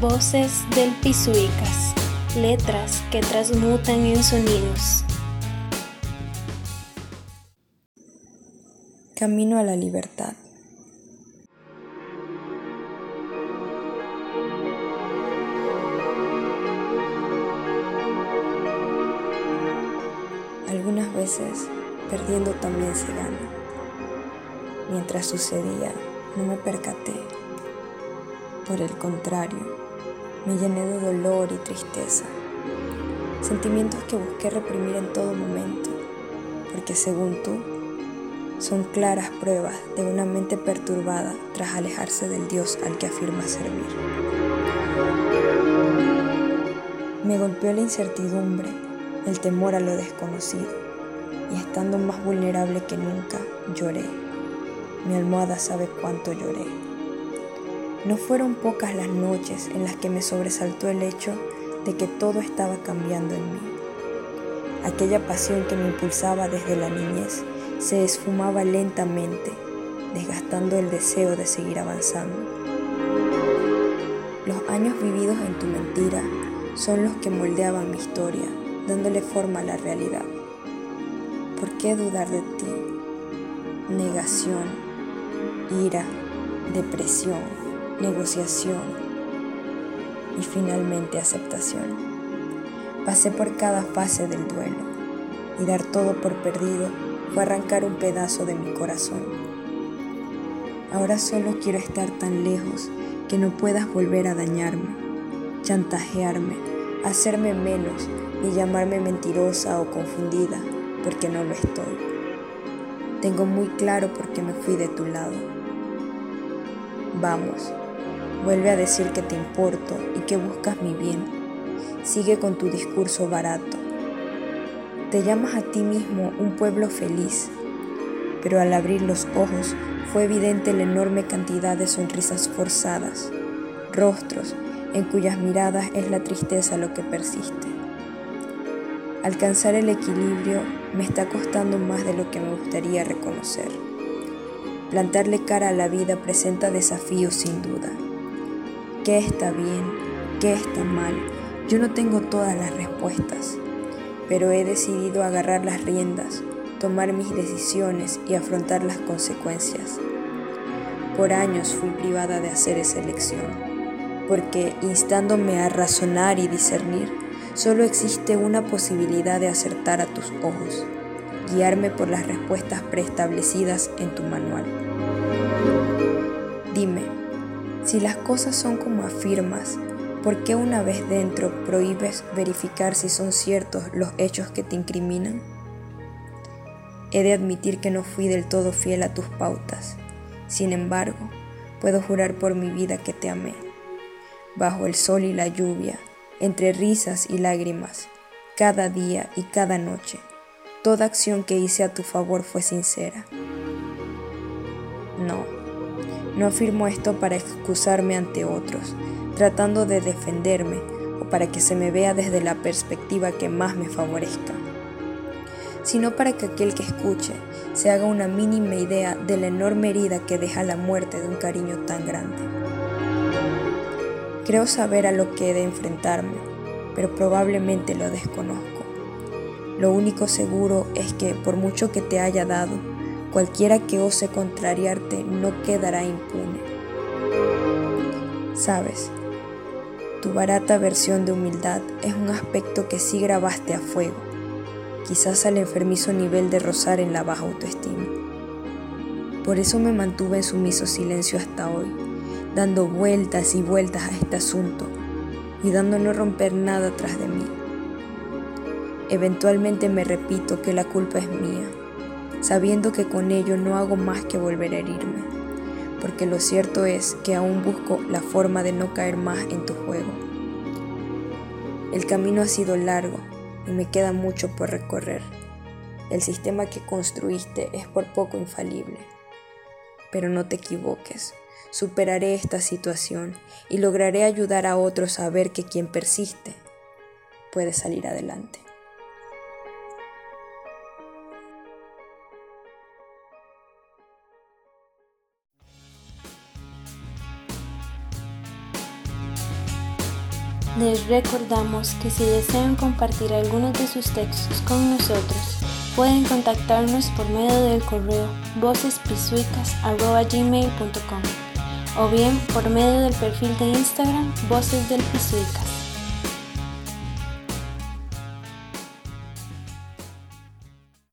Voces del Pisuicas. Letras que transmutan en sonidos. Camino a la libertad. Algunas veces, perdiendo también se gana. Mientras sucedía, no me percaté. Por el contrario, me llené de dolor y tristeza, sentimientos que busqué reprimir en todo momento, porque según tú, son claras pruebas de una mente perturbada tras alejarse del Dios al que afirma servir. Me golpeó la incertidumbre, el temor a lo desconocido, y estando más vulnerable que nunca, lloré. Mi almohada sabe cuánto lloré. No fueron pocas las noches en las que me sobresaltó el hecho de que todo estaba cambiando en mí. Aquella pasión que me impulsaba desde la niñez se esfumaba lentamente, desgastando el deseo de seguir avanzando. Los años vividos en tu mentira son los que moldeaban mi historia, dándole forma a la realidad. ¿Por qué dudar de ti? Negación, ira, depresión negociación y finalmente aceptación. Pasé por cada fase del duelo y dar todo por perdido fue arrancar un pedazo de mi corazón. Ahora solo quiero estar tan lejos que no puedas volver a dañarme, chantajearme, hacerme menos ni llamarme mentirosa o confundida porque no lo estoy. Tengo muy claro por qué me fui de tu lado. Vamos, Vuelve a decir que te importo y que buscas mi bien. Sigue con tu discurso barato. Te llamas a ti mismo un pueblo feliz, pero al abrir los ojos fue evidente la enorme cantidad de sonrisas forzadas, rostros en cuyas miradas es la tristeza lo que persiste. Alcanzar el equilibrio me está costando más de lo que me gustaría reconocer. Plantarle cara a la vida presenta desafíos sin duda qué está bien, qué está mal. Yo no tengo todas las respuestas, pero he decidido agarrar las riendas, tomar mis decisiones y afrontar las consecuencias. Por años fui privada de hacer esa elección, porque instándome a razonar y discernir, solo existe una posibilidad de acertar a tus ojos, guiarme por las respuestas preestablecidas en tu manual. Dime, si las cosas son como afirmas, ¿por qué una vez dentro prohíbes verificar si son ciertos los hechos que te incriminan? He de admitir que no fui del todo fiel a tus pautas. Sin embargo, puedo jurar por mi vida que te amé. Bajo el sol y la lluvia, entre risas y lágrimas, cada día y cada noche, toda acción que hice a tu favor fue sincera. No no afirmo esto para excusarme ante otros, tratando de defenderme o para que se me vea desde la perspectiva que más me favorezca, sino para que aquel que escuche se haga una mínima idea de la enorme herida que deja la muerte de un cariño tan grande. Creo saber a lo que he de enfrentarme, pero probablemente lo desconozco. Lo único seguro es que por mucho que te haya dado, Cualquiera que ose contrariarte no quedará impune. Sabes, tu barata versión de humildad es un aspecto que sí grabaste a fuego, quizás al enfermizo nivel de rozar en la baja autoestima. Por eso me mantuve en sumiso silencio hasta hoy, dando vueltas y vueltas a este asunto, cuidando no romper nada tras de mí. Eventualmente me repito que la culpa es mía sabiendo que con ello no hago más que volver a herirme, porque lo cierto es que aún busco la forma de no caer más en tu juego. El camino ha sido largo y me queda mucho por recorrer. El sistema que construiste es por poco infalible. Pero no te equivoques, superaré esta situación y lograré ayudar a otros a ver que quien persiste puede salir adelante. Les recordamos que si desean compartir algunos de sus textos con nosotros, pueden contactarnos por medio del correo vocespisuicas.gmail.com o bien por medio del perfil de Instagram Voces del Pisuicas.